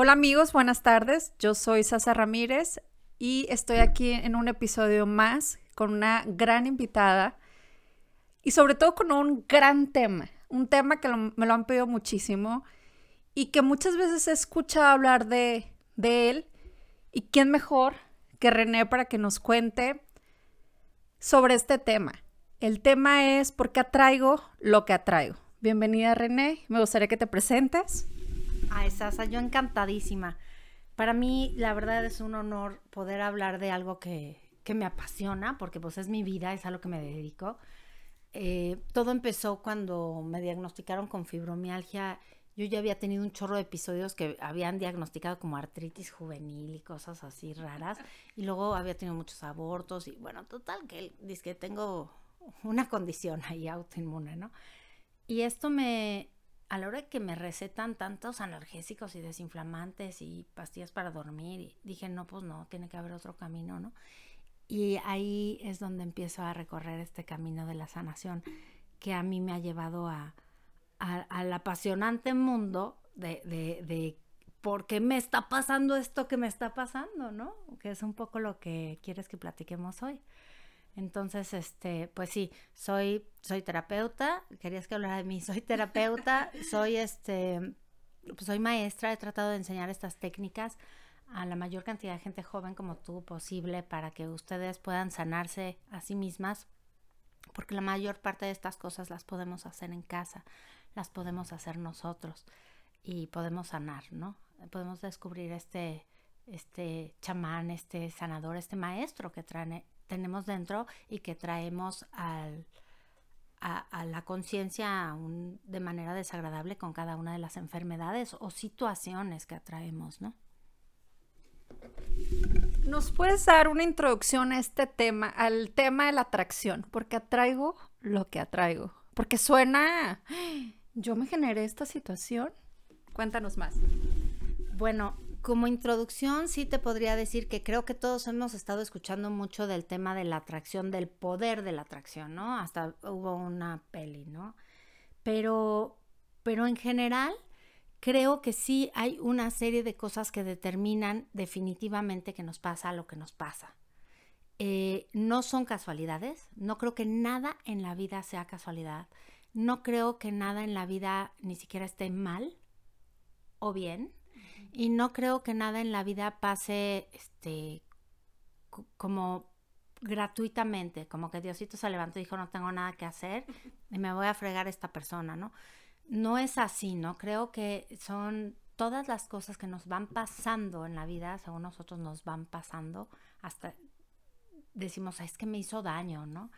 Hola amigos, buenas tardes. Yo soy Sasa Ramírez y estoy aquí en un episodio más con una gran invitada y sobre todo con un gran tema, un tema que me lo han pedido muchísimo y que muchas veces he escuchado hablar de, de él y quién mejor que René para que nos cuente sobre este tema. El tema es por qué atraigo lo que atraigo. Bienvenida René, me gustaría que te presentes. Ay, Sasa, yo encantadísima. Para mí, la verdad es un honor poder hablar de algo que, que me apasiona, porque pues es mi vida, es a lo que me dedico. Eh, todo empezó cuando me diagnosticaron con fibromialgia. Yo ya había tenido un chorro de episodios que habían diagnosticado como artritis juvenil y cosas así raras. Y luego había tenido muchos abortos y bueno, total que dice que tengo una condición ahí autoinmune, ¿no? Y esto me, a la hora que me recetan tantos analgésicos y desinflamantes y pastillas para dormir, dije, no, pues no, tiene que haber otro camino, ¿no? Y ahí es donde empiezo a recorrer este camino de la sanación que a mí me ha llevado a, al apasionante mundo de, de, de por qué me está pasando esto que me está pasando, ¿no? Que es un poco lo que quieres que platiquemos hoy. Entonces, este, pues sí, soy, soy terapeuta, querías que hablara de mí, soy terapeuta, soy este, pues soy maestra, he tratado de enseñar estas técnicas a la mayor cantidad de gente joven como tú posible para que ustedes puedan sanarse a sí mismas, porque la mayor parte de estas cosas las podemos hacer en casa, las podemos hacer nosotros y podemos sanar, ¿no? Podemos descubrir este, este chamán, este sanador, este maestro que trae, tenemos dentro y que traemos al, a, la conciencia de manera desagradable con cada una de las enfermedades o situaciones que atraemos, ¿no? ¿Nos puedes dar una introducción a este tema, al tema de la atracción? Porque atraigo lo que atraigo. Porque suena, yo me generé esta situación. Cuéntanos más. Bueno, como introducción, sí te podría decir que creo que todos hemos estado escuchando mucho del tema de la atracción, del poder de la atracción, ¿no? Hasta hubo una peli, ¿no? Pero, pero en general, creo que sí hay una serie de cosas que determinan definitivamente que nos pasa lo que nos pasa. Eh, no son casualidades, no creo que nada en la vida sea casualidad, no creo que nada en la vida ni siquiera esté mal o bien y no creo que nada en la vida pase este como gratuitamente, como que Diosito se levantó y dijo no tengo nada que hacer y me voy a fregar esta persona, ¿no? No es así, ¿no? Creo que son todas las cosas que nos van pasando en la vida, según nosotros nos van pasando, hasta decimos, es que me hizo daño, ¿no?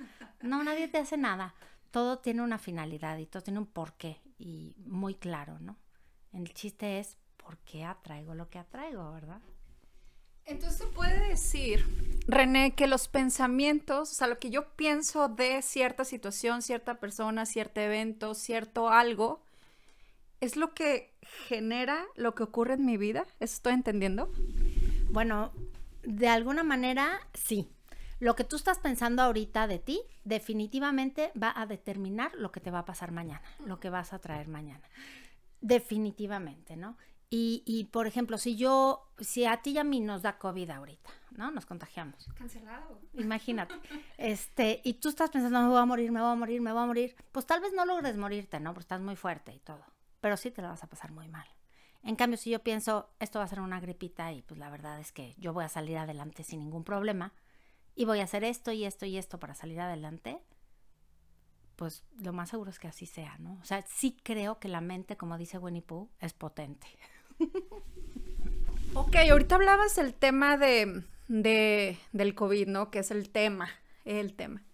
No, nadie te hace nada. Todo tiene una finalidad y todo tiene un porqué y muy claro, ¿no? El chiste es por qué atraigo lo que atraigo, ¿verdad? Entonces se puede decir, René, que los pensamientos, o sea, lo que yo pienso de cierta situación, cierta persona, cierto evento, cierto algo, es lo que genera lo que ocurre en mi vida. ¿Eso estoy entendiendo? Bueno, de alguna manera sí. Lo que tú estás pensando ahorita de ti definitivamente va a determinar lo que te va a pasar mañana, lo que vas a traer mañana. Definitivamente, ¿no? Y, y, por ejemplo, si yo, si a ti y a mí nos da COVID ahorita, ¿no? Nos contagiamos. Cancelado. Imagínate. este, y tú estás pensando, me voy a morir, me voy a morir, me voy a morir. Pues tal vez no logres morirte, ¿no? Porque estás muy fuerte y todo. Pero sí te lo vas a pasar muy mal. En cambio, si yo pienso, esto va a ser una gripita y pues la verdad es que yo voy a salir adelante sin ningún problema y voy a hacer esto y esto y esto para salir adelante, pues lo más seguro es que así sea, ¿no? O sea, sí creo que la mente, como dice Winnie Pooh, es potente. ok, ahorita hablabas del tema de, del COVID, ¿no? Que es el tema, el tema.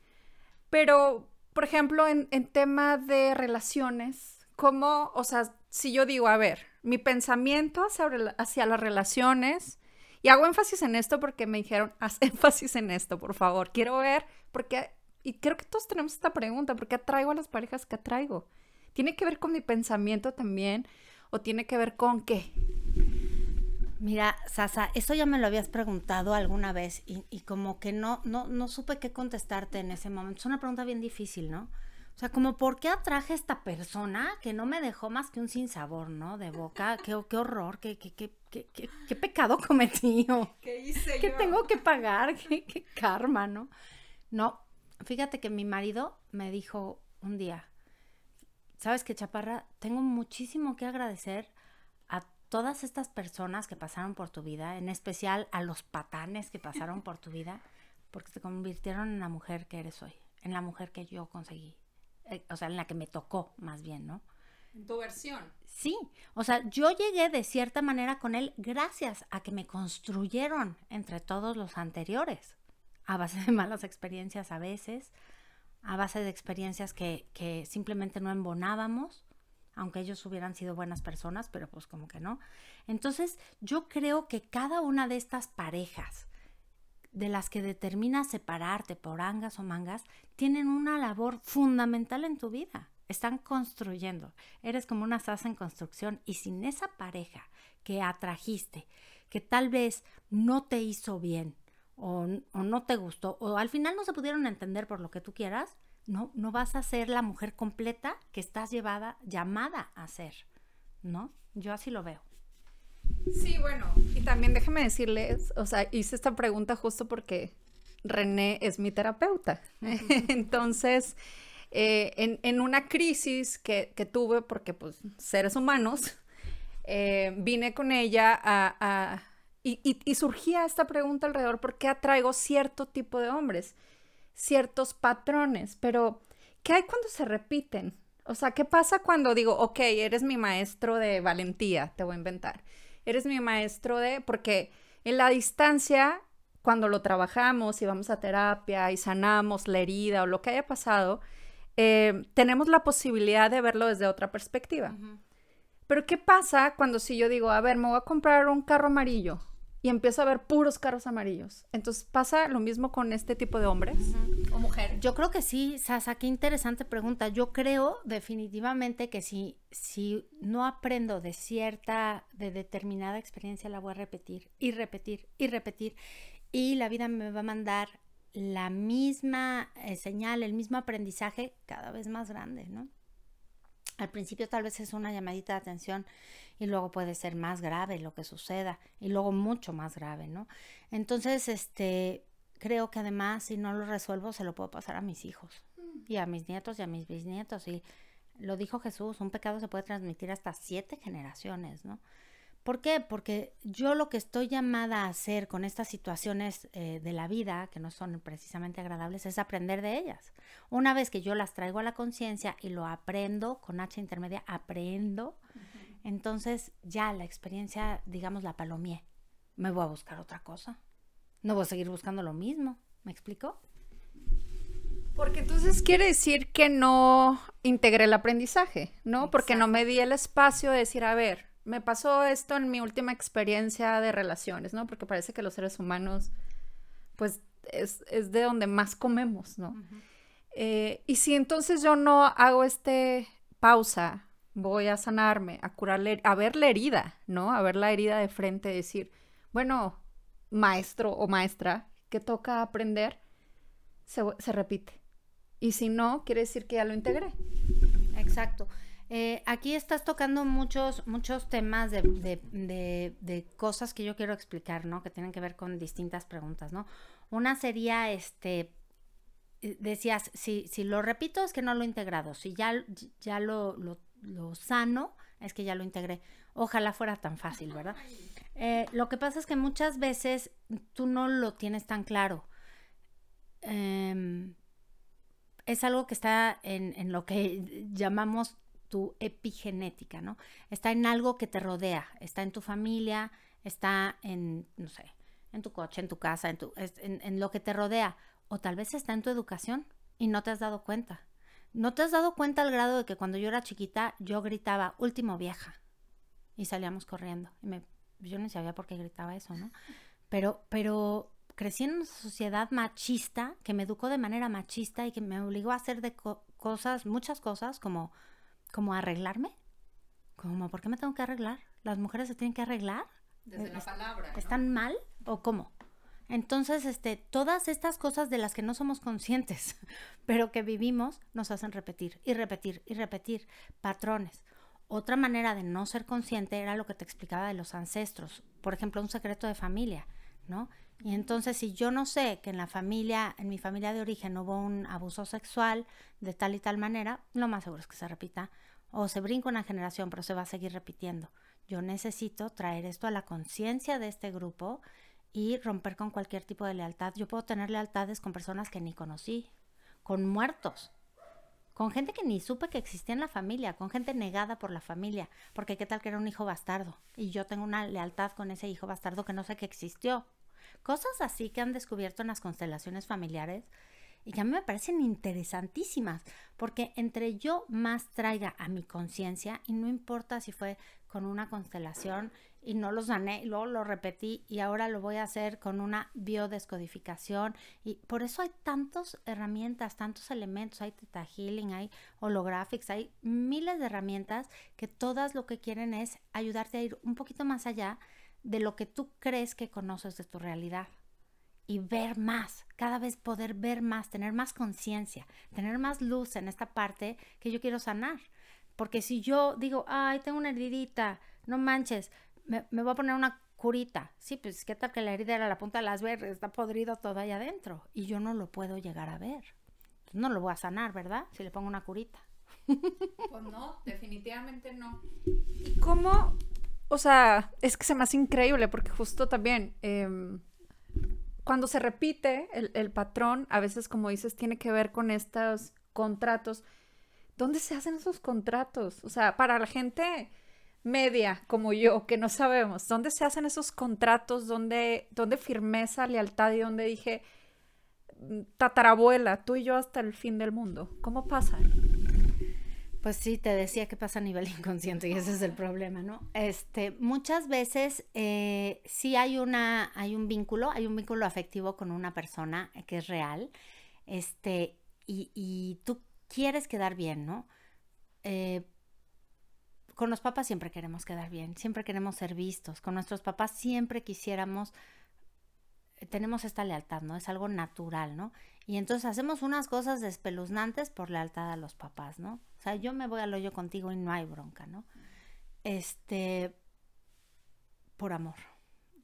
Pero, por ejemplo, en, en tema de relaciones, ¿cómo, o sea, si yo digo, a ver, mi pensamiento hacia, hacia las relaciones, y hago énfasis en esto porque me dijeron, haz énfasis en esto, por favor, quiero ver, porque, y creo que todos tenemos esta pregunta, ¿por qué atraigo a las parejas que atraigo? Tiene que ver con mi pensamiento también, o tiene que ver con qué? Mira, Sasa, eso ya me lo habías preguntado alguna vez y, como que no, no, no supe qué contestarte en ese momento. Es una pregunta bien difícil, ¿no? O sea, como, ¿por qué atraje a esta persona que no me dejó más que un sinsabor, ¿no? De boca. Qué, qué horror, qué, qué, qué, qué, qué pecado cometí. ¿Qué hice ¿Qué tengo que pagar? ¿Qué, qué karma, ¿no? No, fíjate que mi marido me dijo un día, ¿sabes qué, Chaparra? Tengo muchísimo que agradecer a todas estas personas que pasaron por tu vida, en especial a los patanes que pasaron por tu vida, porque se convirtieron en la mujer que eres hoy, en la mujer que yo conseguí, eh, o sea, en la que me tocó más bien, ¿no? En tu versión. Sí, o sea, yo llegué de cierta manera con él gracias a que me construyeron entre todos los anteriores, a base de malas experiencias a veces, a base de experiencias que, simplemente no embonábamos, aunque ellos hubieran sido buenas personas, pero pues como que no. Entonces, yo creo que cada una de estas parejas de las que determinas separarte por angas o mangas, tienen una labor fundamental en tu vida. Están construyendo. Eres como una sasa en construcción y sin esa pareja que atrajiste, que tal vez no te hizo bien, o, no te gustó, o al final no se pudieron entender por lo que tú quieras, no, no vas a ser la mujer completa que estás llevada, llamada a ser, ¿no? Yo así lo veo. Sí, bueno, y también déjeme decirles, o sea, hice esta pregunta justo porque René es mi terapeuta. Entonces, eh, en, una crisis que, tuve, porque pues seres humanos, eh, vine con ella a y, surgía esta pregunta alrededor, ¿por qué atraigo cierto tipo de hombres? Ciertos patrones, pero ¿qué hay cuando se repiten? O sea, ¿qué pasa cuando digo, ok, eres mi maestro de valentía, te voy a inventar? Eres mi maestro de, porque en la distancia, cuando lo trabajamos y vamos a terapia y sanamos la herida o lo que haya pasado, eh, tenemos la posibilidad de verlo desde otra perspectiva. Pero ¿qué pasa cuando si yo digo, a ver, me voy a comprar un carro amarillo y empiezo a ver puros carros amarillos. Entonces, ¿pasa lo mismo con este tipo de hombres o mujeres? Yo creo que sí, Sasa, qué interesante pregunta. Yo creo definitivamente que si, si no aprendo de cierta, de determinada experiencia, la voy a repetir y repetir y repetir. Y la vida me va a mandar la misma eh, señal, el mismo aprendizaje cada vez más grande, ¿no? Al principio tal vez es una llamadita de atención y luego puede ser más grave lo que suceda y luego mucho más grave, ¿no? Entonces, este, creo que además si no lo resuelvo se lo puedo pasar a mis hijos y a mis nietos y a mis bisnietos y lo dijo Jesús, un pecado se puede transmitir hasta siete generaciones, ¿no? ¿Por qué? Porque yo lo que estoy llamada a hacer con estas situaciones eh, de la vida, que no son precisamente agradables, es aprender de ellas. Una vez que yo las traigo a la conciencia y lo aprendo, con H intermedia, aprendo, entonces ya la experiencia, digamos, la palomié. Me voy a buscar otra cosa. No voy a seguir buscando lo mismo. ¿Me explico? Porque entonces quiere decir que no integré el aprendizaje, ¿no? Porque no me di el espacio de decir, a ver, me pasó esto en mi última experiencia de relaciones, ¿no? Porque parece que los seres humanos, pues, es, de donde más comemos, ¿no? Eh, y si entonces yo no hago este pausa, voy a sanarme, a curarle, a ver la herida, ¿no? A ver la herida de frente, decir, bueno, maestro o maestra, que toca aprender, se, se repite. Y si no, quiere decir que ya lo integré. Exacto. Eh, aquí estás tocando muchos, muchos temas de, de, cosas que yo quiero explicar, ¿no? Que tienen que ver con distintas preguntas, ¿no? Una sería, este, eh, decías, si, si lo repito es que no lo he integrado, si ya, ya lo, lo, sano es que ya lo integré. Ojalá fuera tan fácil, ¿verdad? Eh, lo que pasa es que muchas veces tú no lo tienes tan claro. Em, es algo que está en, en, lo que llamamos tu epigenética, ¿no? Está en algo que te rodea, está en tu familia, está en, no sé, en tu coche, en tu casa, en, tu, en, lo que te rodea, o tal vez está en tu educación y no te has dado cuenta. No te has dado cuenta al grado de que cuando yo era chiquita yo gritaba, último vieja, y salíamos corriendo. Y me, yo no sabía por qué gritaba eso, ¿no? Pero, pero crecí en una sociedad machista que me educó de manera machista y que me obligó a hacer de cosas, muchas cosas, como como arreglarme. Como, ¿por qué me tengo que arreglar? ¿Las mujeres se tienen que arreglar? Desde la palabra. ¿Están mal o cómo? Entonces, este, todas estas cosas de las que no somos conscientes, pero que vivimos, nos hacen repetir y repetir y repetir patrones. Otra manera de no ser consciente era lo que te explicaba de los ancestros, por ejemplo, un secreto de familia, ¿no? Y entonces si yo no sé que en la familia, en mi familia de origen hubo un abuso sexual de tal y tal manera, lo más seguro es que se repita o se brinca una generación, pero se va a seguir repitiendo. Yo necesito traer esto a la conciencia de este grupo y romper con cualquier tipo de lealtad. Yo puedo tener lealtades con personas que ni conocí, con muertos, con gente que ni supe que existía en la familia, con gente negada por la familia, porque qué tal que era un hijo bastardo y yo tengo una lealtad con ese hijo bastardo que no sé que existió. Cosas así que han descubierto en las constelaciones familiares y que a mí me parecen interesantísimas, porque entre yo más traiga a mi conciencia, y no importa si fue con una constelación y no lo sané, y luego lo repetí y ahora lo voy a hacer con una biodescodificación, y por eso hay tantas herramientas, tantos elementos, hay Theta Healing, hay Holographics, hay miles de herramientas que todas lo que quieren es ayudarte a ir un poquito más allá de lo que tú crees que conoces de tu realidad y ver más, cada vez poder ver más, tener más conciencia, tener más luz en esta parte que yo quiero sanar. Porque si yo digo, ay, tengo una heridita, no manches, me, voy a poner una curita. Sí, pues qué tal que la herida era la punta de las verdes, está podrido todo ahí adentro y yo no lo puedo llegar a ver. No lo voy a sanar, ¿verdad? Si le pongo una curita. Pues no, definitivamente no. ¿Y cómo? O sea, es que se me hace increíble porque justo también... Em, cuando se repite el, patrón, a veces, como dices, tiene que ver con estos contratos. ¿Dónde se hacen esos contratos? O sea, para la gente media como yo, que no sabemos, ¿dónde se hacen esos contratos? ¿Dónde, dónde firmé esa lealtad y dónde dije, mm, tatarabuela, tú y yo hasta el fin del mundo? ¿Cómo pasa? Pues sí, te decía que pasa a nivel inconsciente y ese es el problema, ¿no? Este, muchas veces eh, sí hay una, hay un vínculo, hay un vínculo afectivo con una persona que es real, este, y, tú quieres quedar bien, ¿no? Eh, con los papás siempre queremos quedar bien, siempre queremos ser vistos, con nuestros papás siempre quisiéramos, tenemos esta lealtad, ¿no? Es algo natural, ¿no? Y entonces hacemos unas cosas espeluznantes por lealtad a los papás, ¿no? sea, yo me voy al hoyo contigo y no hay bronca, ¿no? Este, por amor,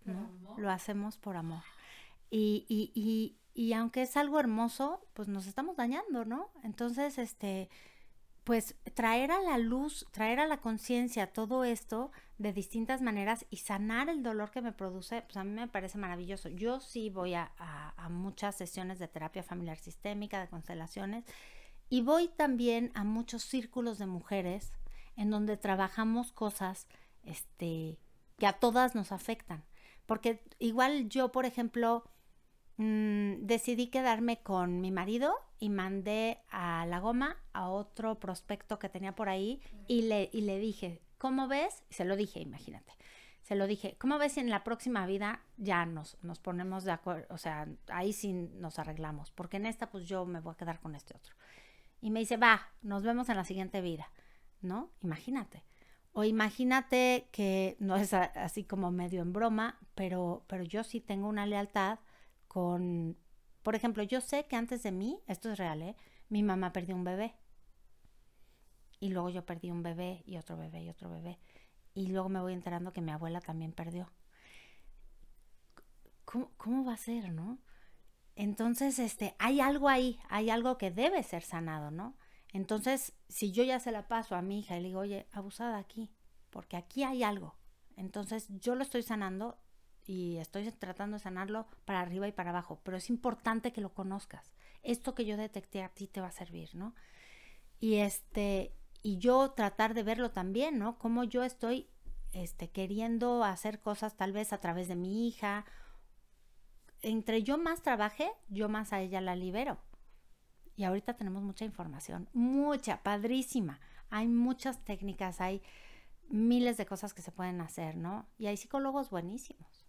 ¿no? Lo hacemos por amor. Y, y, y, y aunque es algo hermoso, pues nos estamos dañando, ¿no? Entonces, este, pues traer a la luz, traer a la conciencia todo esto de distintas maneras y sanar el dolor que me produce, pues a mí me parece maravilloso. Yo sí voy a, muchas sesiones de terapia familiar sistémica, de constelaciones, y voy también a muchos círculos de mujeres en donde trabajamos cosas este, que a todas nos afectan. Porque igual yo, por ejemplo, mm, decidí quedarme con mi marido y mandé a la goma a otro prospecto que tenía por ahí y le, y le dije, ¿cómo ves? se lo dije, imagínate. Se lo dije, ¿cómo ves si en la próxima vida ya nos, nos ponemos de acuerdo? O sea, ahí sí nos arreglamos, porque en esta pues yo me voy a quedar con este otro y me dice, va, nos vemos en la siguiente vida, ¿no? Imagínate. O imagínate que no es así como medio en broma, pero, pero yo sí tengo una lealtad con, por ejemplo, yo sé que antes de mí, esto es real, ¿eh? Mi mamá perdió un bebé. Y luego yo perdí un bebé y otro bebé y otro bebé. Y luego me voy enterando que mi abuela también perdió. ¿Cómo, cómo va a ser, no? Entonces, este, hay algo ahí, hay algo que debe ser sanado, ¿no? Entonces, si yo ya se la paso a mi hija y le digo, oye, abusada aquí, porque aquí hay algo. Entonces, yo lo estoy sanando y estoy tratando de sanarlo para arriba y para abajo, pero es importante que lo conozcas. Esto que yo detecté a ti te va a servir, ¿no? Y este, y yo tratar de verlo también, ¿no? Como yo estoy este, queriendo hacer cosas tal vez a través de mi hija entre yo más trabaje, yo más a ella la libero. Y ahorita tenemos mucha información, mucha, padrísima. Hay muchas técnicas, hay miles de cosas que se pueden hacer, ¿no? Y hay psicólogos buenísimos.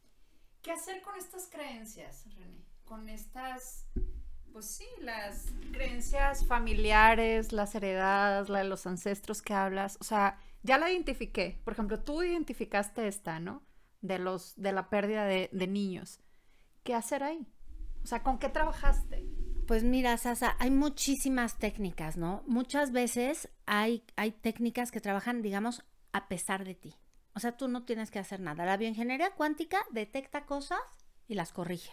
¿Qué hacer con estas creencias, René? Con estas, pues sí, las creencias familiares, las heredadas, la de los ancestros que hablas. O sea, ya la identifiqué. Por ejemplo, tú identificaste esta, ¿no? De los, de la pérdida de, de niños. ¿qué hacer ahí? O sea, ¿con qué trabajaste? Pues mira, Sasa, hay muchísimas técnicas, ¿no? Muchas veces hay, hay técnicas que trabajan, digamos, a pesar de ti. O sea, tú no tienes que hacer nada. La bioingeniería cuántica detecta cosas y las corrige.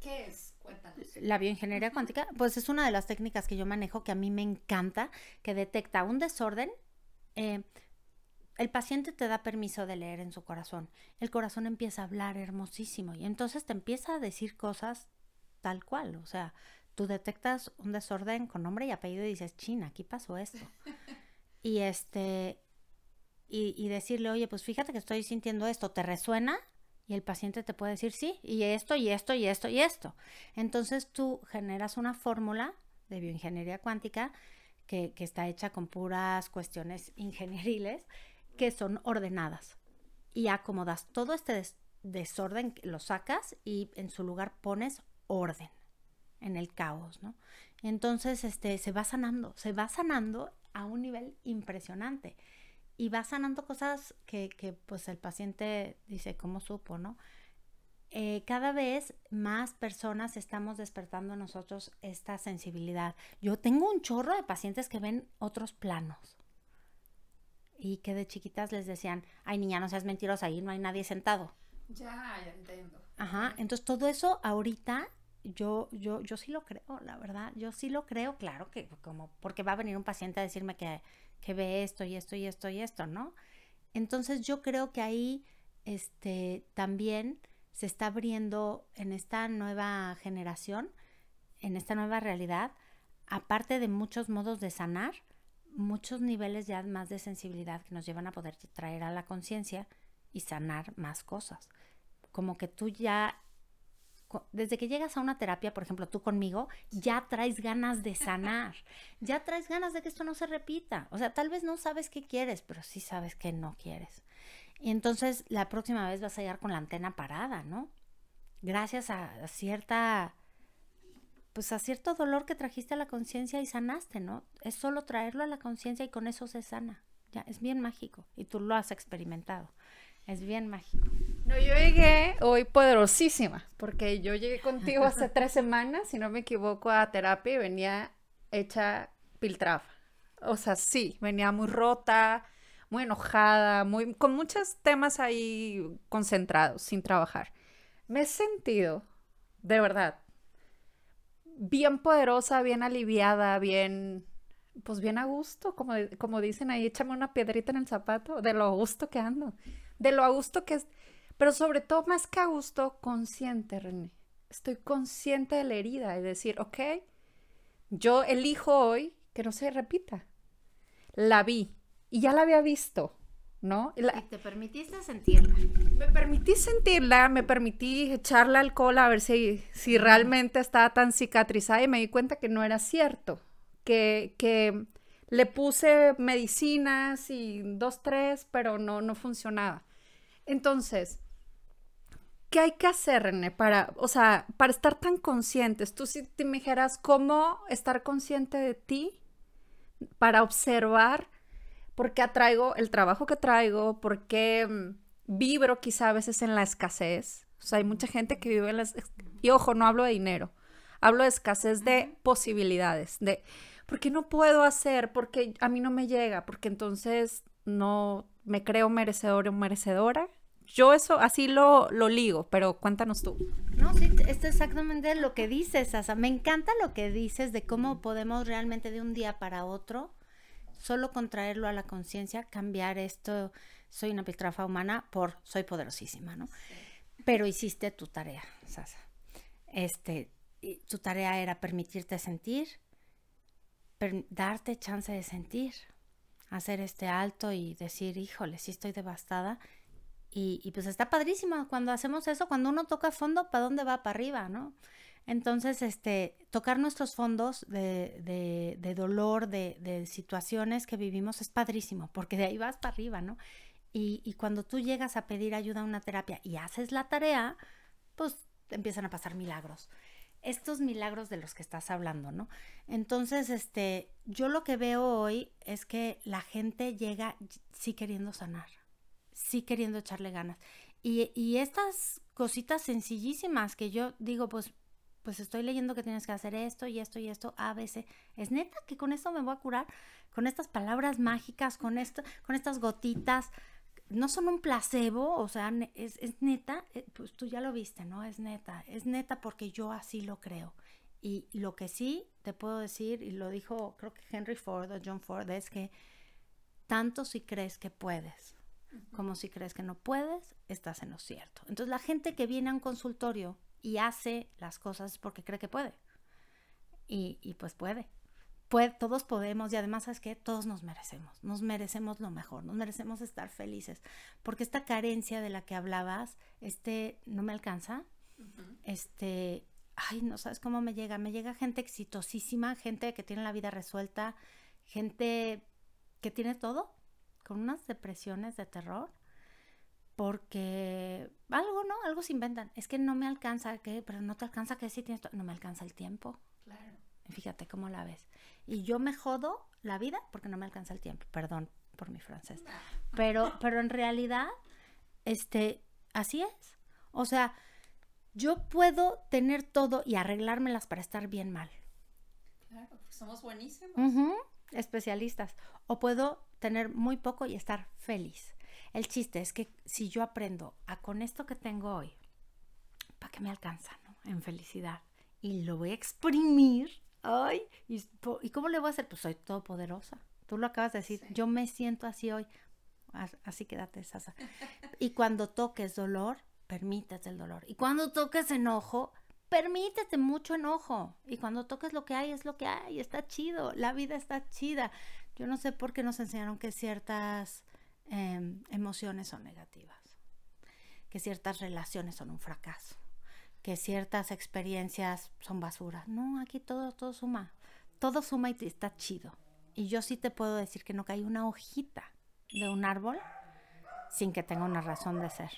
¿Qué es? Cuéntanos. La bioingeniería cuántica, pues es una de las técnicas que yo manejo que a mí me encanta, que detecta un desorden. Eh, el paciente te da permiso de leer en su corazón. El corazón empieza a hablar hermosísimo y entonces te empieza a decir cosas tal cual. O sea, tú detectas un desorden con nombre y apellido y dices, China, aquí pasó esto. y este, y, decirle, oye, pues fíjate que estoy sintiendo esto, ¿te resuena? Y el paciente te puede decir, sí, y esto, y esto, y esto, y esto. Entonces tú generas una fórmula de bioingeniería cuántica que, que está hecha con puras cuestiones ingenieriles que son ordenadas. Y acomodas todo este des desorden, lo sacas y en su lugar pones orden en el caos, ¿no? Entonces, este, se va sanando, se va sanando a un nivel impresionante y va sanando cosas que, que pues el paciente dice, ¿cómo supo, no? Eh, cada vez más personas estamos despertando nosotros esta sensibilidad. Yo tengo un chorro de pacientes que ven otros planos y que de chiquitas les decían, ay niña, no seas mentirosa, ahí no hay nadie sentado. Ya, ya entiendo. Ajá, entonces todo eso ahorita yo, yo, yo sí lo creo, la verdad, yo sí lo creo, claro que como, porque va a venir un paciente a decirme que, que ve esto y esto y esto y esto, ¿no? Entonces yo creo que ahí, este, también se está abriendo en esta nueva generación, en esta nueva realidad, aparte de muchos modos de sanar, muchos niveles ya más de sensibilidad que nos llevan a poder traer a la conciencia y sanar más cosas. Como que tú ya desde que llegas a una terapia, por ejemplo, tú conmigo, ya traes ganas de sanar, ya traes ganas de que esto no se repita. O sea, tal vez no sabes qué quieres, pero sí sabes que no quieres. Y entonces la próxima vez vas a llegar con la antena parada, ¿no? Gracias a, cierta, pues a cierto dolor que trajiste a la conciencia y sanaste, ¿no? Es solo traerlo a la conciencia y con eso se sana. Ya, es bien mágico y tú lo has experimentado. Es bien mágico. No, yo llegué hoy poderosísima, porque yo llegué contigo hace tres semanas, si no me equivoco, a terapia y venía hecha piltrafa. O sea, sí, venía muy rota, muy enojada, muy, con muchos temas ahí concentrados, sin trabajar. Me he sentido, de verdad, bien poderosa, bien aliviada, bien, pues bien a gusto, como, como dicen ahí, échame una piedrita en el zapato, de lo a gusto que ando de lo a gusto que es, pero sobre todo más que a gusto, consciente, René. Estoy consciente de la herida y decir, ok, yo elijo hoy que no se repita. La vi y ya la había visto, ¿no? Y, te permitiste sentirla. Me permití sentirla, me permití echarle alcohol a ver si, si realmente estaba tan cicatrizada y me di cuenta que no era cierto, que, que le puse medicinas y dos, tres, pero no, no funcionaba. Entonces, ¿qué hay que hacer, René, para, o sea, para estar tan conscientes? Tú si te me dijeras cómo estar consciente de ti para observar por qué atraigo el trabajo que traigo, por qué mm, vibro quizá a veces en la escasez. O sea, hay mucha gente que vive en la... Y ojo, no hablo de dinero, hablo de escasez de posibilidades, de porque no puedo hacer, porque a mí no me llega, porque entonces no me creo merecedor o merecedora. Yo eso así lo, lo ligo, pero cuéntanos tú. No, sí, esto es exactamente lo que dices, Asa. Me encanta lo que dices de cómo podemos realmente de un día para otro, solo contraerlo a la conciencia, cambiar esto, soy una piltrafa humana, por soy poderosísima, ¿no? Pero hiciste tu tarea, Sasa. Este, tu tarea era permitirte sentir, darte chance de sentir, hacer este alto y decir, híjole, sí estoy devastada. Y, pues está padrísimo cuando hacemos eso, cuando uno toca fondo, ¿para dónde va? Para arriba, ¿no? Entonces, este, tocar nuestros fondos de, de, dolor, de, de, situaciones que vivimos es padrísimo, porque de ahí vas para arriba, ¿no? Y cuando tú llegas a pedir ayuda a una terapia y haces la tarea, pues empiezan a pasar milagros estos milagros de los que estás hablando, ¿no? Entonces, este, yo lo que veo hoy es que la gente llega sí queriendo sanar, sí queriendo echarle ganas. Y, y estas cositas sencillísimas que yo digo, pues, pues estoy leyendo que tienes que hacer esto y esto y esto, a veces. Es neta que con esto me voy a curar, con estas palabras mágicas, con esto, con estas gotitas. No son un placebo, o sea, es, es neta, eh, pues tú ya lo viste, ¿no? Es neta, es neta porque yo así lo creo. Y lo que sí te puedo decir, y lo dijo creo que Henry Ford o John Ford, es que tanto si crees que puedes como si crees que no puedes, estás en lo cierto. Entonces la gente que viene a un consultorio y hace las cosas es porque cree que puede. Y, y pues puede. Puede. Todos podemos y además, ¿sabes qué? Todos nos merecemos. Nos merecemos lo mejor. Nos merecemos estar felices. Porque esta carencia de la que hablabas, este, no me alcanza. Este, ay, no sabes cómo me llega. Me llega gente exitosísima, gente que tiene la vida resuelta, gente que tiene todo con unas depresiones de terror porque algo, ¿no? Algo se inventan. Es que no me alcanza, ¿qué? Pero no te alcanza que sí tienes, no me alcanza el tiempo. Claro. Fíjate cómo la ves. Y yo me jodo la vida porque no me alcanza el tiempo. Perdón por mi francés. Pero, pero en realidad, este, así es. O sea, yo puedo tener todo y arreglármelas para estar bien mal. Claro, somos buenísimos. Especialistas. O puedo tener muy poco y estar feliz. El chiste es que si yo aprendo a con esto que tengo hoy, ¿para qué me alcanza? ¿no? En felicidad. Y lo voy a exprimir. Ay, ¿y, cómo le voy a hacer? Pues soy todopoderosa. Tú lo acabas de decir. Yo me siento así hoy. Así quédate, Sasa. Y cuando toques dolor, permítete el dolor. Y cuando toques enojo, permítete mucho enojo. Y cuando toques lo que hay, es lo que hay. Está chido. La vida está chida. Yo no sé por qué nos enseñaron que ciertas em, emociones son negativas, que ciertas relaciones son un fracaso, que ciertas experiencias son basura. No, aquí todo, todo suma. Todo suma y está chido. Y yo sí te puedo decir que no cae una hojita de un árbol sin que tenga una razón de ser.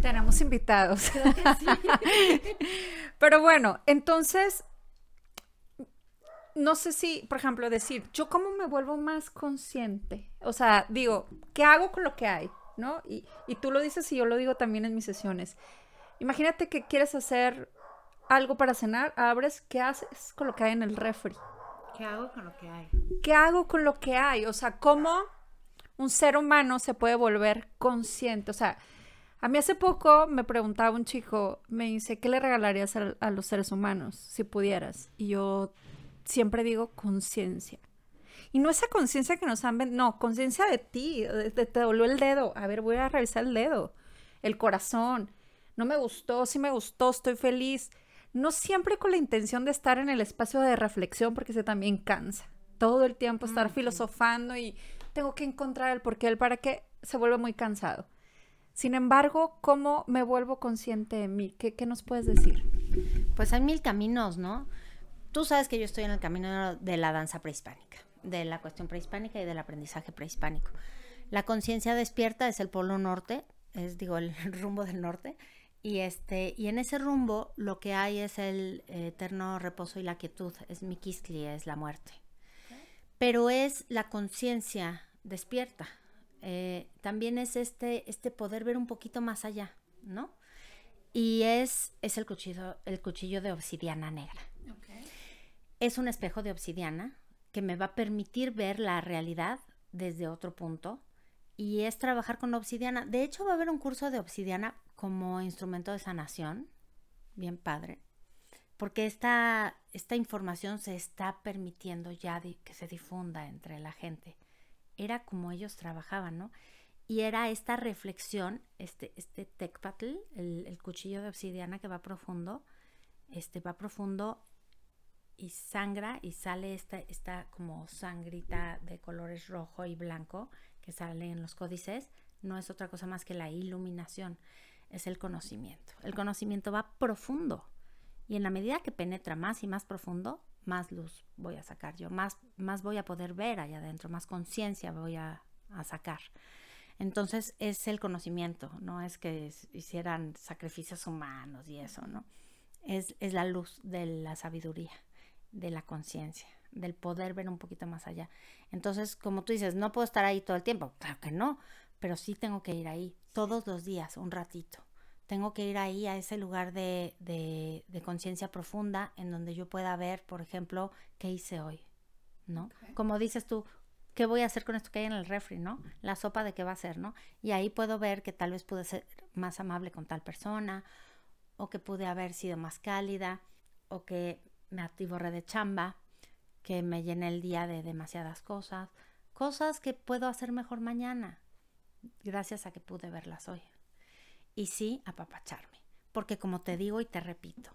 Tenemos invitados. Pero bueno, entonces no sé si, por ejemplo, decir, yo cómo me vuelvo más consciente. O sea, digo, ¿qué hago con lo que hay? ¿No? Y, tú lo dices y yo lo digo también en mis sesiones. Imagínate que quieres hacer algo para cenar, abres, ¿qué haces con lo que hay en el refri? ¿Qué hago con lo que hay? ¿Qué hago con lo que hay? O sea, ¿cómo un ser humano se puede volver consciente? O sea, a mí hace poco me preguntaba un chico, me dice, ¿qué le regalarías a, a los seres humanos si pudieras? Y yo siempre digo conciencia. Y no esa conciencia que nos han vendido, no, conciencia de ti, de, te dolió el dedo, a ver, voy a revisar el dedo, el corazón, no me gustó, sí me gustó, estoy feliz. No siempre con la intención de estar en el espacio de reflexión, porque se también cansa. Todo el tiempo estar filosofando y tengo que encontrar el porqué, el para qué, se vuelve muy cansado. Sin embargo, ¿cómo me vuelvo consciente de mí? ¿Qué, qué nos puedes decir? Pues hay mil caminos, ¿no? Tú sabes que yo estoy en el camino de la danza prehispánica, de la cuestión prehispánica y del aprendizaje prehispánico. La conciencia despierta es el polo norte, es digo el rumbo del norte, y este y en ese rumbo lo que hay es el eterno reposo y la quietud, es Mikistli, es la muerte. Pero es la conciencia despierta. Eh, también es este, este poder ver un poquito más allá, ¿no? Y es, es el cuchillo, el cuchillo de obsidiana negra es un espejo de obsidiana que me va a permitir ver la realidad desde otro punto y es trabajar con obsidiana. De hecho, va a haber un curso de obsidiana como instrumento de sanación, bien padre, porque esta, esta información se está permitiendo ya que se difunda entre la gente. Era como ellos trabajaban, ¿no? Y era esta reflexión, este, este tecpatl, el, el cuchillo de obsidiana que va profundo, este va profundo y sangra y sale esta, esta como sangrita de colores rojo y blanco que sale en los códices, no es otra cosa más que la iluminación, es el conocimiento. El conocimiento va profundo y en la medida que penetra más y más profundo, más luz voy a sacar yo, más, más voy a poder ver allá adentro, más conciencia voy a, a sacar. Entonces es el conocimiento, no es que hicieran sacrificios humanos y eso, ¿no? Es, es la luz de la sabiduría de la conciencia, del poder ver un poquito más allá. Entonces, como tú dices, no puedo estar ahí todo el tiempo, claro que no, pero sí tengo que ir ahí todos los días, un ratito. Tengo que ir ahí a ese lugar de, de, de conciencia profunda en donde yo pueda ver, por ejemplo, qué hice hoy, ¿no? Como dices tú, ¿qué voy a hacer con esto que hay en el refri, no? La sopa de qué va a ser, ¿no? Y ahí puedo ver que tal vez pude ser más amable con tal persona, o que pude haber sido más cálida, o que me atiborré de chamba, que me llené el día de demasiadas cosas, cosas que puedo hacer mejor mañana, gracias a que pude verlas hoy. Y sí, apapacharme, porque como te digo y te repito,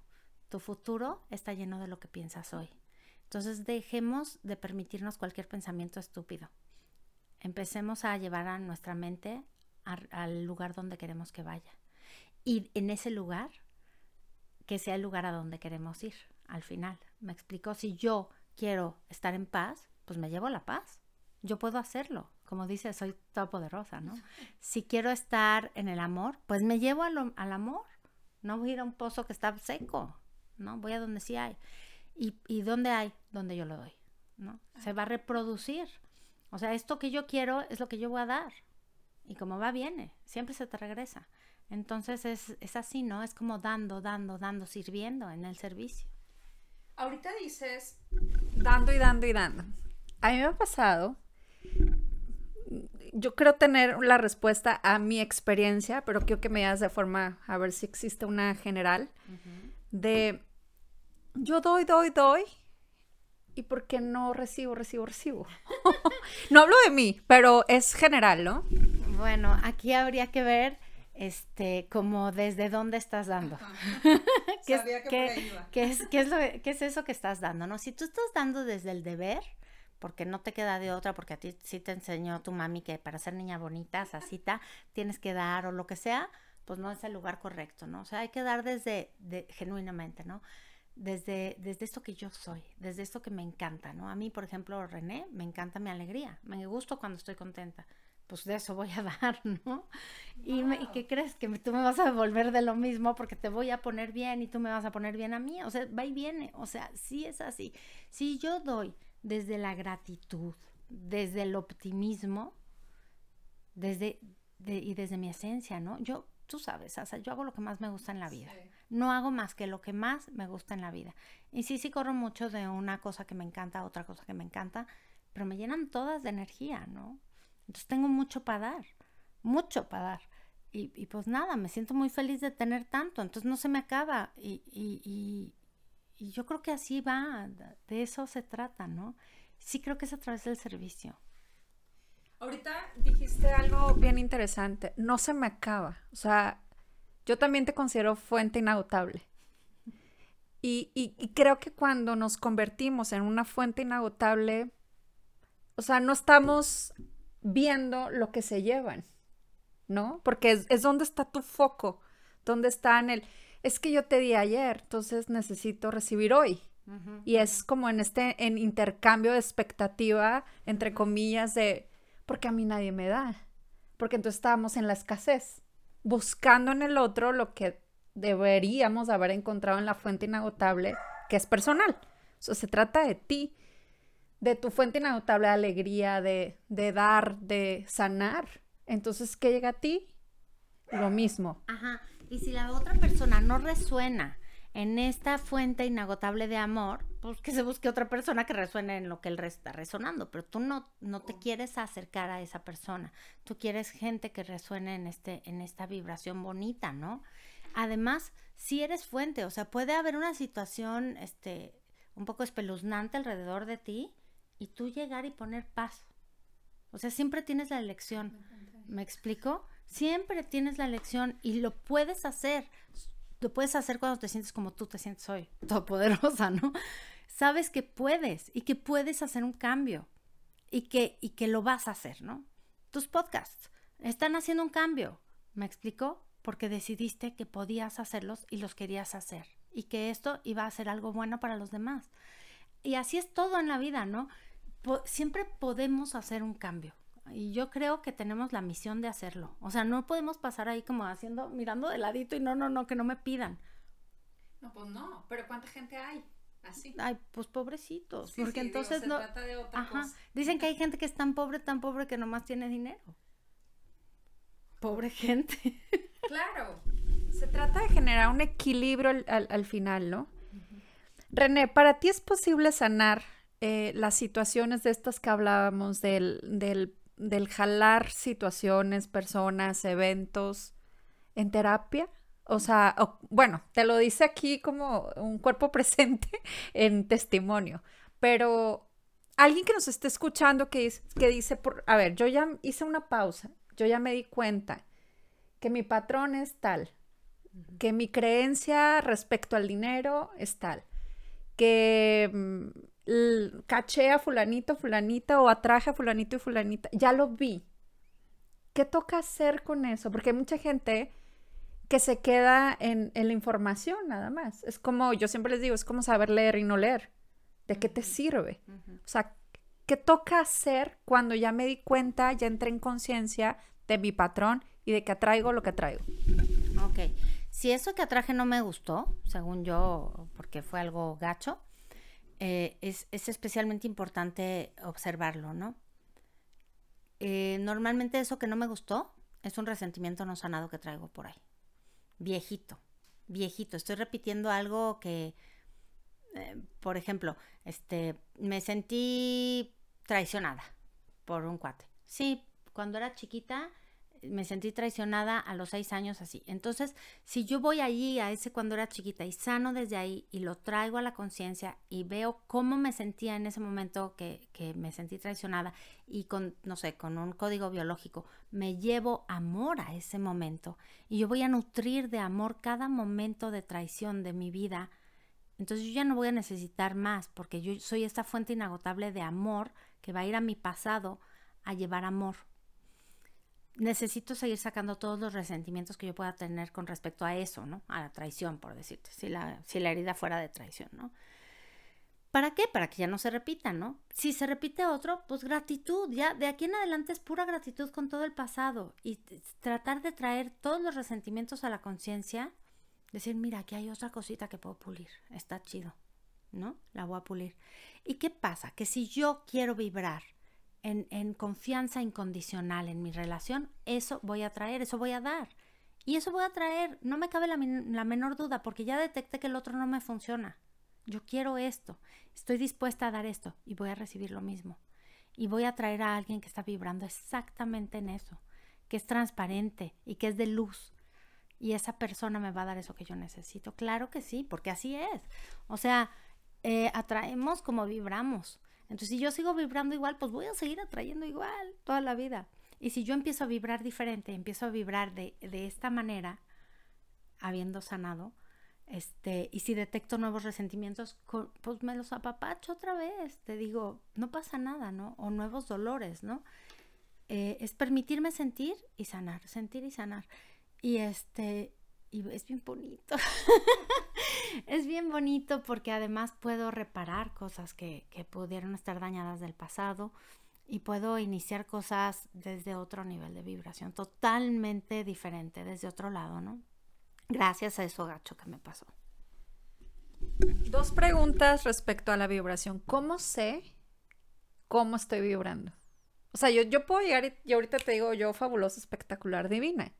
tu futuro está lleno de lo que piensas hoy. Entonces dejemos de permitirnos cualquier pensamiento estúpido. Empecemos a llevar a nuestra mente al lugar donde queremos que vaya. Y en ese lugar, que sea el lugar a donde queremos ir al final. Me explico, si yo quiero estar en paz, pues me llevo la paz. Yo puedo hacerlo. Como dice, soy todopoderosa, ¿no? Si quiero estar en el amor, pues me llevo al, al amor. No voy a ir a un pozo que está seco, ¿no? Voy a donde sí hay. ¿Y, y dónde hay? Donde yo lo doy, ¿no? Se va a reproducir. O sea, esto que yo quiero es lo que yo voy a dar. Y como va, viene. Siempre se te regresa. Entonces es, es así, ¿no? Es como dando, dando, dando, sirviendo en el servicio. Ahorita dices dando y dando y dando. A mí me ha pasado, yo creo tener la respuesta a mi experiencia, pero quiero que me digas de forma, a ver si existe una general, de yo doy, doy, doy, y por qué no recibo, recibo, recibo. no hablo de mí, pero es general, ¿no? Bueno, aquí habría que ver este, como desde dónde estás dando. ¿Qué, es, qué, es, qué, es lo, ¿Qué es eso que estás dando? ¿no? Si tú estás dando desde el deber, porque no te queda de otra, porque a ti sí te enseñó tu mami que para ser niña bonita, sasita, tienes que dar o lo que sea, pues no es el lugar correcto, ¿no? O sea, hay que dar desde, de, genuinamente, ¿no? Desde, desde esto que yo soy, desde esto que me encanta, ¿no? A mí, por ejemplo, René, me encanta mi alegría, me gusto cuando estoy contenta pues de eso voy a dar, ¿no? Y, qué crees? Que tú me vas a devolver de lo mismo porque te voy a poner bien y tú me vas a poner bien a mí. O sea, va y viene. O sea, sí es así. Si yo doy desde la gratitud, desde el optimismo, desde y desde mi esencia, ¿no? Yo, tú sabes, o sea, yo hago lo que más me gusta en la vida. No hago más que lo que más me gusta en la vida. Y sí, sí corro mucho de una cosa que me encanta a otra cosa que me encanta, pero me llenan todas de energía, ¿no? Entonces tengo mucho para dar, mucho para dar. Y, pues nada, me siento muy feliz de tener tanto, entonces no se me acaba. Y, y, y, yo creo que así va, de eso se trata, ¿no? Sí creo que es a través del servicio. Ahorita dijiste algo bien interesante, no se me acaba. O sea, yo también te considero fuente inagotable. Y, y, creo que cuando nos convertimos en una fuente inagotable, o sea, no estamos viendo lo que se llevan, ¿no? Porque es, donde está tu foco, donde está en el, es que yo te di ayer, entonces necesito recibir hoy. y es como en este, en intercambio de expectativa, entre comillas, de, porque a mí nadie me da. Porque entonces estábamos en la escasez, buscando en el otro lo que deberíamos haber encontrado en la fuente inagotable, que es personal. O se trata de ti de tu fuente inagotable de alegría, de, de dar, de sanar. Entonces, ¿qué llega a ti? Lo mismo. Ajá. Y si la otra persona no resuena en esta fuente inagotable de amor, pues que se busque otra persona que resuene en lo que él está resonando, pero tú no, no te quieres acercar a esa persona, tú quieres gente que resuene en, este, en esta vibración bonita, ¿no? Además, si eres fuente, o sea, puede haber una situación este, un poco espeluznante alrededor de ti, y tú llegar y poner paz. O sea, siempre tienes la elección. ¿Me explico? Siempre tienes la elección y lo puedes hacer. Lo puedes hacer cuando te sientes como tú te sientes hoy, todopoderosa, ¿no? Sabes que puedes y que puedes hacer un cambio y que, y que lo vas a hacer, ¿no? Tus podcasts están haciendo un cambio. ¿Me explico? Porque decidiste que podías hacerlos y los querías hacer y que esto iba a ser algo bueno para los demás. Y así es todo en la vida, ¿no? Siempre podemos hacer un cambio. Y yo creo que tenemos la misión de hacerlo. O sea, no podemos pasar ahí como haciendo, mirando de ladito y no, no, no, que no me pidan. No, pues no, pero ¿cuánta gente hay? Así. Ay, pues pobrecitos. porque entonces no. Ajá. Dicen que hay gente que es tan pobre, tan pobre que nomás tiene dinero. Pobre gente. Claro. Se trata de generar un equilibrio al, final, ¿no? René, ¿para ti es posible sanar eh, las situaciones de estas que hablábamos, del, del, jalar situaciones, personas, eventos en terapia? O sea, bueno, te lo dice aquí como un cuerpo presente en testimonio, pero alguien que nos esté escuchando que, que dice, por, a ver, yo ya hice una pausa, yo ya me di cuenta que mi patrón es tal, que mi creencia respecto al dinero es tal, que mm, caché a fulanito, fulanita o atraje a fulanito y fulanita, ya lo vi. ¿Qué toca hacer con eso? Porque hay mucha gente que se queda en, en la información nada más. Es como, yo siempre les digo, es como saber leer y no leer. ¿De qué te sirve? O sea, ¿qué toca hacer cuando ya me di cuenta, ya entré en conciencia de mi patrón y de que atraigo lo que atraigo? Ok. Si eso que atraje no me gustó, según yo, porque fue algo gacho, eh, es, especialmente importante observarlo, ¿no? Eh, normalmente eso que no me gustó es un resentimiento no sanado que traigo por ahí. Viejito, viejito. Estoy repitiendo algo que, eh, por ejemplo, este, me sentí traicionada por un cuate. Sí, cuando era chiquita me sentí traicionada a los seis años así. Entonces, si yo voy allí a ese cuando era chiquita y sano desde ahí y lo traigo a la conciencia y veo cómo me sentía en ese momento que, que, me sentí traicionada y con, no sé, con un código biológico, me llevo amor a ese momento y yo voy a nutrir de amor cada momento de traición de mi vida. Entonces yo ya no voy a necesitar más porque yo soy esta fuente inagotable de amor que va a ir a mi pasado a llevar amor necesito seguir sacando todos los resentimientos que yo pueda tener con respecto a eso, ¿no? A la traición, por decirte, si la, si la herida fuera de traición, ¿no? ¿Para qué? Para que ya no se repita, ¿no? Si se repite otro, pues gratitud, ya de aquí en adelante es pura gratitud con todo el pasado y tratar de traer todos los resentimientos a la conciencia, decir, mira, aquí hay otra cosita que puedo pulir, está chido, ¿no? La voy a pulir. ¿Y qué pasa? Que si yo quiero vibrar en, confianza incondicional en mi relación, eso voy a traer, eso voy a dar. Y eso voy a traer, no me cabe la, menor duda, porque ya detecté que el otro no me funciona. Yo quiero esto, estoy dispuesta a dar esto y voy a recibir lo mismo. Y voy a traer a alguien que está vibrando exactamente en eso, que es transparente y que es de luz. Y esa persona me va a dar eso que yo necesito. Claro que sí, porque así es. O sea, eh, atraemos como vibramos. Entonces, si yo sigo vibrando igual, pues voy a seguir atrayendo igual toda la vida. Y si yo empiezo a vibrar diferente, empiezo a vibrar de, de esta manera, habiendo sanado, este, y si detecto nuevos resentimientos, pues me los apapacho otra vez. Te digo, no pasa nada, ¿no? O nuevos dolores, ¿no? Eh, es permitirme sentir y sanar, sentir y sanar. Y este, y es bien bonito. es bien bonito porque además puedo reparar cosas que, que, pudieron estar dañadas del pasado y puedo iniciar cosas desde otro nivel de vibración, totalmente diferente, desde otro lado, ¿no? Gracias a eso gacho que me pasó. Dos preguntas respecto a la vibración. ¿Cómo sé cómo estoy vibrando? O sea, yo, yo puedo llegar y, ahorita te digo yo fabulosa, espectacular, divina.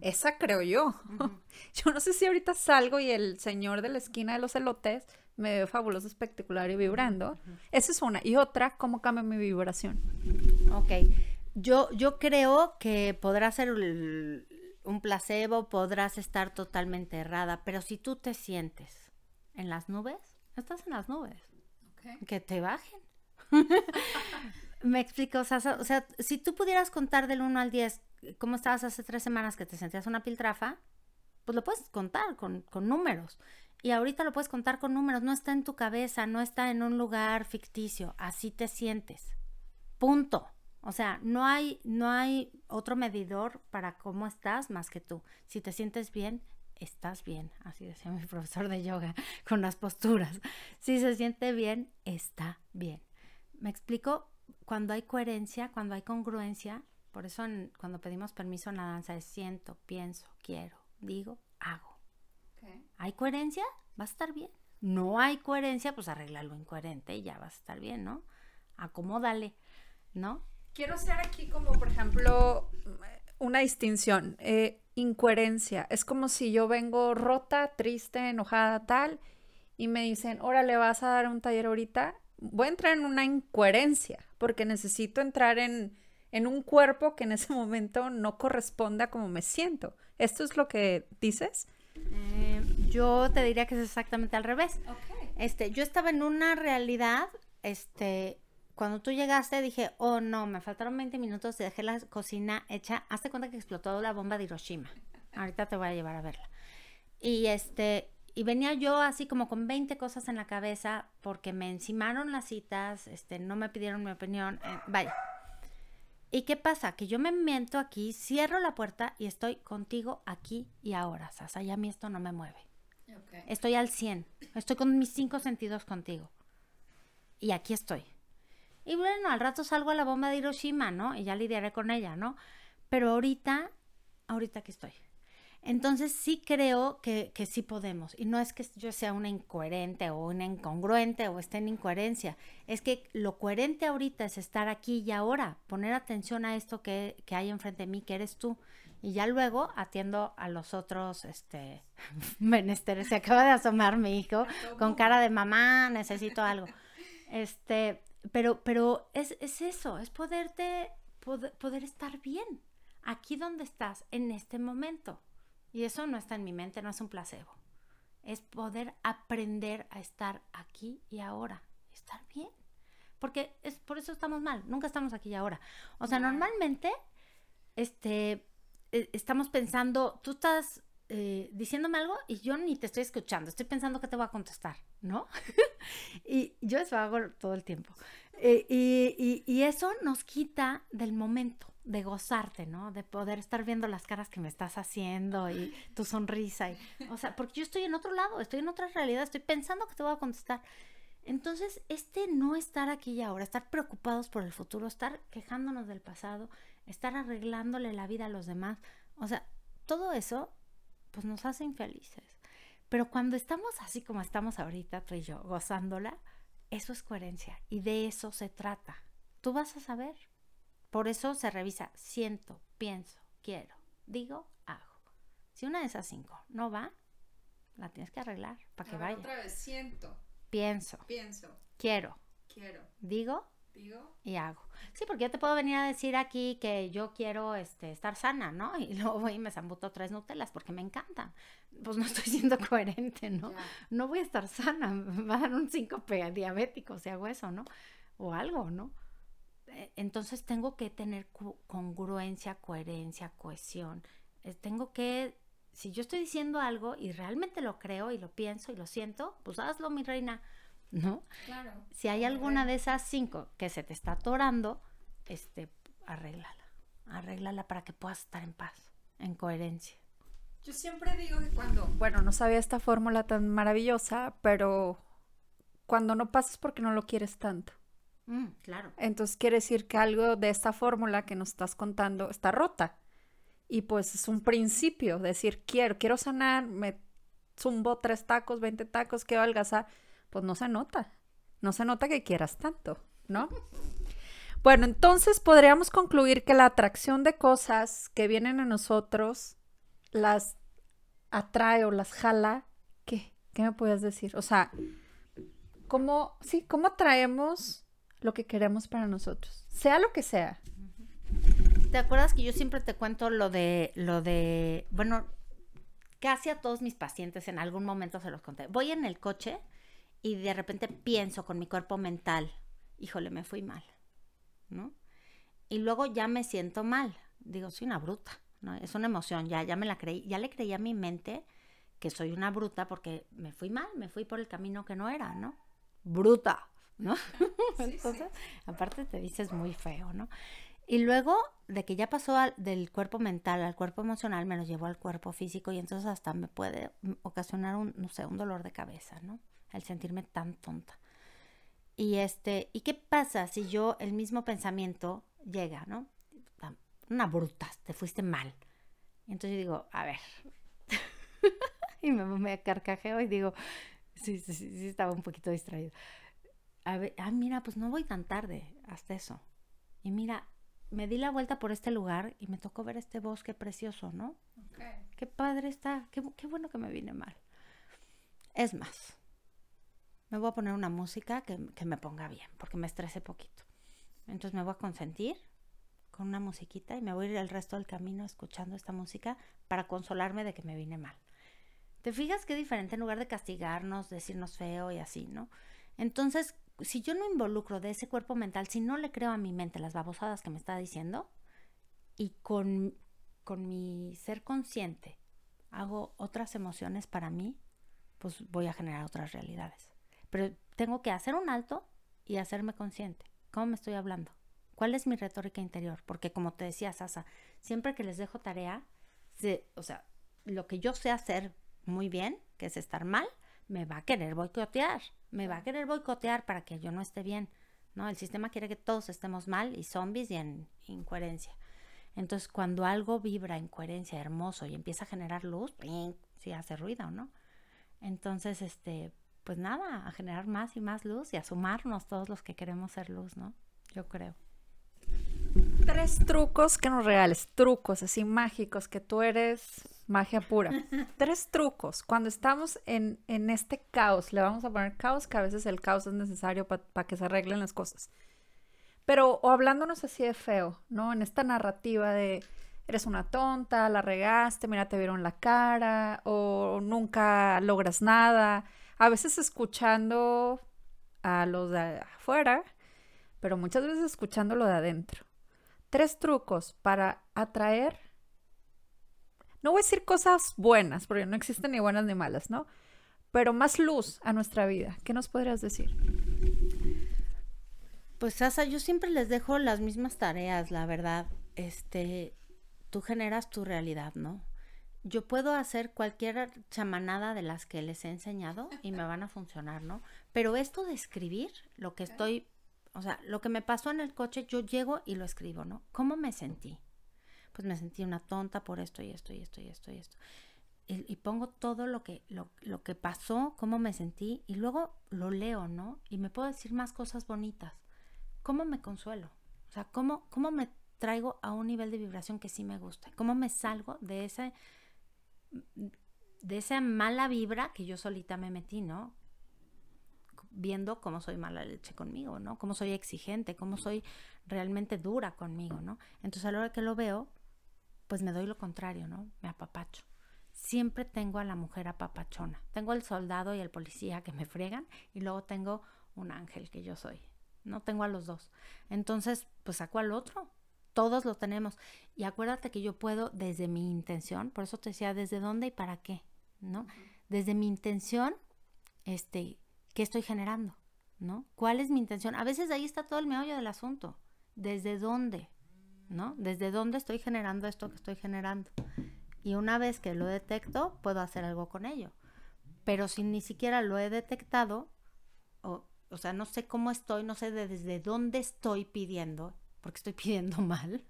Esa creo yo. Yo no sé si ahorita salgo y el señor de la esquina de los elotes me ve fabuloso, espectacular y vibrando. Esa es una. Y otra, ¿cómo cambia mi vibración? Ok. Yo, yo creo que podrá ser un placebo, podrás estar totalmente errada, pero si tú te sientes en las nubes, estás en las nubes. Que te bajen. Me explico, o sea, o sea, si tú pudieras contar del 1 al 10 cómo estabas hace tres semanas que te sentías una piltrafa, pues lo puedes contar con, con números. Y ahorita lo puedes contar con números, no está en tu cabeza, no está en un lugar ficticio, así te sientes. Punto. O sea, no hay, no hay otro medidor para cómo estás más que tú. Si te sientes bien, estás bien. Así decía mi profesor de yoga con las posturas. Si se siente bien, está bien. ¿Me explico? Cuando hay coherencia, cuando hay congruencia, por eso cuando pedimos permiso en la danza es siento, pienso, quiero, digo, hago. ¿Hay coherencia? Va a estar bien. No hay coherencia, pues arregla lo incoherente y ya vas a estar bien, ¿no? Acomódale, ¿no? Quiero ser aquí como, por ejemplo, una distinción. Eh, incoherencia. Es como si yo vengo rota, triste, enojada, tal, y me dicen, órale, vas a dar un taller ahorita. Voy a entrar en una incoherencia, porque necesito entrar en, en un cuerpo que en ese momento no corresponde a cómo me siento. ¿Esto es lo que dices? Eh, yo te diría que es exactamente al revés. Este, yo estaba en una realidad, este, cuando tú llegaste dije, oh no, me faltaron 20 minutos y dejé la cocina hecha. Hazte cuenta que explotó la bomba de Hiroshima. Ahorita te voy a llevar a verla. Y este, y venía yo así como con 20 cosas en la cabeza porque me encimaron las citas, este, no me pidieron mi opinión, eh, vaya. ¿Y qué pasa? Que yo me miento aquí, cierro la puerta y estoy contigo aquí y ahora, Sasa. Y a mí esto no me mueve. Estoy al 100. Estoy con mis cinco sentidos contigo. Y aquí estoy. Y bueno, al rato salgo a la bomba de Hiroshima, ¿no? Y ya lidiaré con ella, ¿no? Pero ahorita, ahorita aquí estoy. Entonces sí creo que, que, sí podemos. Y no es que yo sea una incoherente o una incongruente o esté en incoherencia. Es que lo coherente ahorita es estar aquí y ahora, poner atención a esto que, que hay enfrente de mí, que eres tú. Y ya luego atiendo a los otros este, menesteres. Se acaba de asomar mi hijo con cara de mamá, necesito algo. Este, pero, pero es, es eso, es poderte, poder, poder estar bien aquí donde estás en este momento. Y eso no está en mi mente, no es un placebo. Es poder aprender a estar aquí y ahora, estar bien. Porque es por eso estamos mal, nunca estamos aquí y ahora. O sea, normalmente este e, estamos pensando, tú estás eh, diciéndome algo y yo ni te estoy escuchando, estoy pensando que te voy a contestar, ¿no? y yo eso hago todo el tiempo. Eh, y, y, eso nos quita del momento de gozarte, ¿no? De poder estar viendo las caras que me estás haciendo y tu sonrisa. Y, o sea, porque yo estoy en otro lado, estoy en otra realidad, estoy pensando que te voy a contestar. Entonces, este no estar aquí y ahora, estar preocupados por el futuro, estar quejándonos del pasado, estar arreglándole la vida a los demás, o sea, todo eso, pues nos hace infelices. Pero cuando estamos así como estamos ahorita, tú y yo, gozándola, eso es coherencia y de eso se trata. Tú vas a saber. Por eso se revisa, siento, pienso, quiero, digo, hago. Si una de esas cinco no va, la tienes que arreglar para que vaya. Otra vez, siento. Pienso. Pienso. Quiero. Quiero. Digo. Digo. Y hago. Sí, porque yo te puedo venir a decir aquí que yo quiero este, estar sana, ¿no? Y luego voy y me zambuto tres Nutelas porque me encantan. Pues no estoy siendo coherente, ¿no? No voy a estar sana. Me va a dar un síncope diabético si hago eso, ¿no? O algo, ¿no? Eh, entonces tengo que tener congruencia, coherencia, cohesión. Eh, tengo que, si yo estoy diciendo algo y realmente lo creo y lo pienso y lo siento, pues hazlo, mi reina, ¿no? Claro. Si hay alguna de esas cinco que se te está atorando, este, arréglala. Arréglala para que puedas estar en paz, en coherencia. Yo siempre digo que cuando, bueno, no sabía esta fórmula tan maravillosa, pero cuando no pasas porque no lo quieres tanto. Mm, claro. Entonces quiere decir que algo de esta fórmula que nos estás contando está rota. Y pues es un principio, decir, quiero, quiero sanar, me zumbo tres tacos, 20 tacos, quiero adelgazar. Pues no se nota. No se nota que quieras tanto, ¿no? Bueno, entonces podríamos concluir que la atracción de cosas que vienen a nosotros las atrae o las jala. ¿Qué? ¿Qué me puedes decir? O sea, ¿cómo, sí, cómo atraemos lo que queremos para nosotros, sea lo que sea. ¿Te acuerdas que yo siempre te cuento lo de, lo de, bueno, casi a todos mis pacientes en algún momento se los conté. Voy en el coche y de repente pienso con mi cuerpo mental, híjole, me fui mal, ¿no? Y luego ya me siento mal. Digo, soy una bruta, ¿no? Es una emoción, ya, ya me la creí, ya le creí a mi mente que soy una bruta porque me fui mal, me fui por el camino que no era, ¿no? Bruta. ¿No? Entonces, aparte te dices muy feo, ¿no? Y luego de que ya pasó del cuerpo mental al cuerpo emocional, me lo llevó al cuerpo físico y entonces hasta me puede ocasionar un, no sé, un dolor de cabeza, ¿no? El sentirme tan tonta. Y este, ¿y qué pasa si yo el mismo pensamiento llega, ¿no? Una bruta, te fuiste mal. Y entonces yo digo, a ver. y me, me carcajeo y digo, sí, sí, sí, estaba un poquito distraído a ver, ah, mira, pues no voy tan tarde hasta eso. Y mira, me di la vuelta por este lugar y me tocó ver este bosque precioso, ¿no? Qué padre está, qué, qué bueno que me vine mal. Es más, me voy a poner una música que, que me ponga bien, porque me estresé poquito. Entonces me voy a consentir con una musiquita y me voy a ir el resto del camino escuchando esta música para consolarme de que me vine mal. ¿Te fijas qué diferente en lugar de castigarnos, decirnos feo y así, ¿no? Entonces, si yo no involucro de ese cuerpo mental, si no le creo a mi mente las babosadas que me está diciendo y con, con mi ser consciente hago otras emociones para mí, pues voy a generar otras realidades. Pero tengo que hacer un alto y hacerme consciente. ¿Cómo me estoy hablando? ¿Cuál es mi retórica interior? Porque como te decía Sasa, siempre que les dejo tarea, o sea, lo que yo sé hacer muy bien, que es estar mal, me va a querer boicotear, me va a querer boicotear para que yo no esté bien, ¿no? El sistema quiere que todos estemos mal y zombies y en incoherencia. Entonces, cuando algo vibra en coherencia, hermoso y empieza a generar luz, sí hace ruido, ¿no? Entonces, este, pues nada, a generar más y más luz y a sumarnos todos los que queremos ser luz, ¿no? Yo creo tres trucos que nos regales, trucos así mágicos, que tú eres magia pura. tres trucos. Cuando estamos en, este caos, le vamos a poner caos, que a veces el caos es necesario para que se arreglen las cosas. Pero, o hablándonos así de feo, ¿no? En esta narrativa de eres una tonta, la regaste, mira, te vieron la cara, o nunca logras nada. A veces escuchando a los de afuera, pero muchas veces escuchando lo de adentro tres trucos para atraer, no voy a decir cosas buenas, porque no existen ni buenas ni malas, ¿no? Pero más luz a nuestra vida. ¿Qué nos podrías decir? Pues Sasa, yo siempre les dejo las mismas tareas, la verdad. Este, tú generas tu realidad, ¿no? Yo puedo hacer cualquier chamanada de las que les he enseñado y me van a funcionar, ¿no? Pero esto de escribir, lo que estoy o sea, lo que me pasó en el coche, yo llego y lo escribo, ¿no? ¿Cómo me sentí? Pues me sentí una tonta por esto y esto y esto y esto y esto. Y, pongo todo lo que, lo, lo, que pasó, cómo me sentí, y luego lo leo, ¿no? Y me puedo decir más cosas bonitas. ¿Cómo me consuelo? O sea, ¿cómo, cómo me traigo a un nivel de vibración que sí me gusta? ¿Cómo me salgo de ese de esa mala vibra que yo solita me metí, ¿no? viendo cómo soy mala leche conmigo, ¿no? Cómo soy exigente, cómo soy realmente dura conmigo, ¿no? Entonces a la hora que lo veo, pues me doy lo contrario, ¿no? Me apapacho. Siempre tengo a la mujer apapachona. Tengo al soldado y al policía que me fregan y luego tengo un ángel que yo soy. No tengo a los dos. Entonces, pues saco al otro. Todos lo tenemos. Y acuérdate que yo puedo desde mi intención, por eso te decía desde dónde y para qué, ¿no? Desde mi intención, este, ¿Qué estoy generando? ¿No? ¿Cuál es mi intención? A veces ahí está todo el meollo del asunto. ¿Desde dónde? ¿No? ¿Desde dónde estoy generando esto que estoy generando? Y una vez que lo detecto, puedo hacer algo con ello. Pero si ni siquiera lo he detectado, o, o sea, no sé cómo estoy, no sé desde dónde estoy pidiendo, porque estoy pidiendo mal,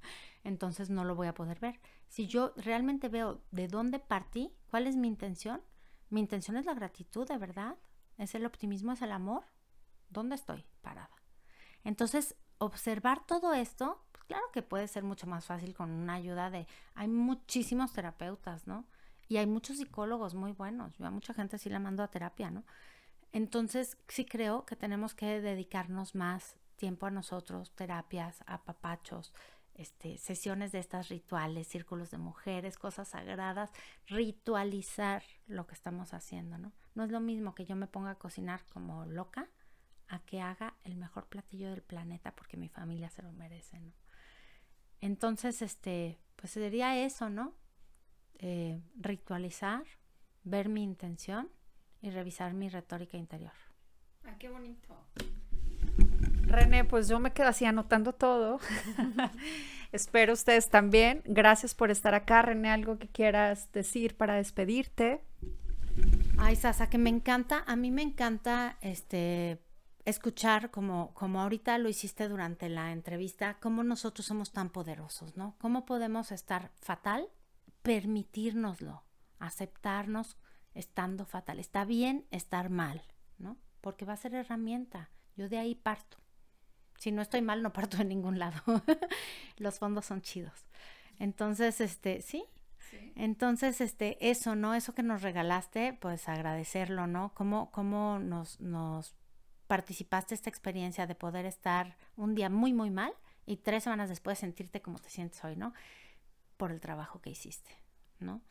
entonces no lo voy a poder ver. Si yo realmente veo de dónde partí, cuál es mi intención, mi intención es la gratitud, de verdad. ¿Es el optimismo? ¿Es el amor? ¿Dónde estoy parada? Entonces, observar todo esto, claro que puede ser mucho más fácil con una ayuda de... Hay muchísimos terapeutas, ¿no? Y hay muchos psicólogos muy buenos. Yo a mucha gente sí la mando a terapia, ¿no? Entonces, sí creo que tenemos que dedicarnos más tiempo a nosotros, terapias, a papachos, este, sesiones de estas rituales, círculos de mujeres, cosas sagradas, ritualizar lo que estamos haciendo, ¿no? No es lo mismo que yo me ponga a cocinar como loca a que haga el mejor platillo del planeta porque mi familia se lo merece, ¿no? Entonces, este, pues sería eso, ¿no? Eh, ritualizar, ver mi intención y revisar mi retórica interior. Ah, qué bonito. René, pues yo me quedo así anotando todo. Espero ustedes también. Gracias por estar acá. René, algo que quieras decir para despedirte. Ay, Sasa, que me encanta, a mí me encanta este escuchar como, como ahorita lo hiciste durante la entrevista, cómo nosotros somos tan poderosos, ¿no? ¿Cómo podemos estar fatal? Permitírnoslo, aceptarnos estando fatal. Está bien estar mal, ¿no? Porque va a ser herramienta. Yo de ahí parto. Si no estoy mal, no parto en ningún lado. Los fondos son chidos. Entonces, este, sí. Entonces, este, eso, ¿no? Eso que nos regalaste, pues agradecerlo, ¿no? ¿Cómo, cómo nos, nos participaste esta experiencia de poder estar un día muy, muy mal y tres semanas después sentirte como te sientes hoy, ¿no? Por el trabajo que hiciste, ¿no?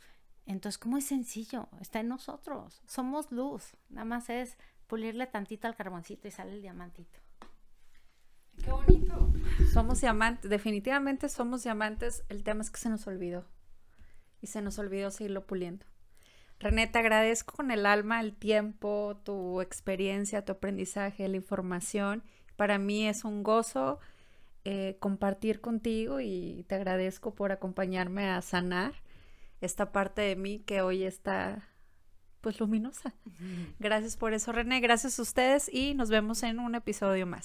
Entonces, ¿cómo es sencillo? Está en nosotros. Somos luz. Nada más es pulirle tantito al carboncito y sale el diamantito. Qué bonito. Somos diamantes, definitivamente somos diamantes. El tema es que se nos olvidó. Y se nos olvidó seguirlo puliendo. René, te agradezco con el alma, el tiempo, tu experiencia, tu aprendizaje, la información. Para mí es un gozo eh, compartir contigo y te agradezco por acompañarme a sanar esta parte de mí que hoy está pues luminosa. Gracias por eso, René. Gracias a ustedes y nos vemos en un episodio más.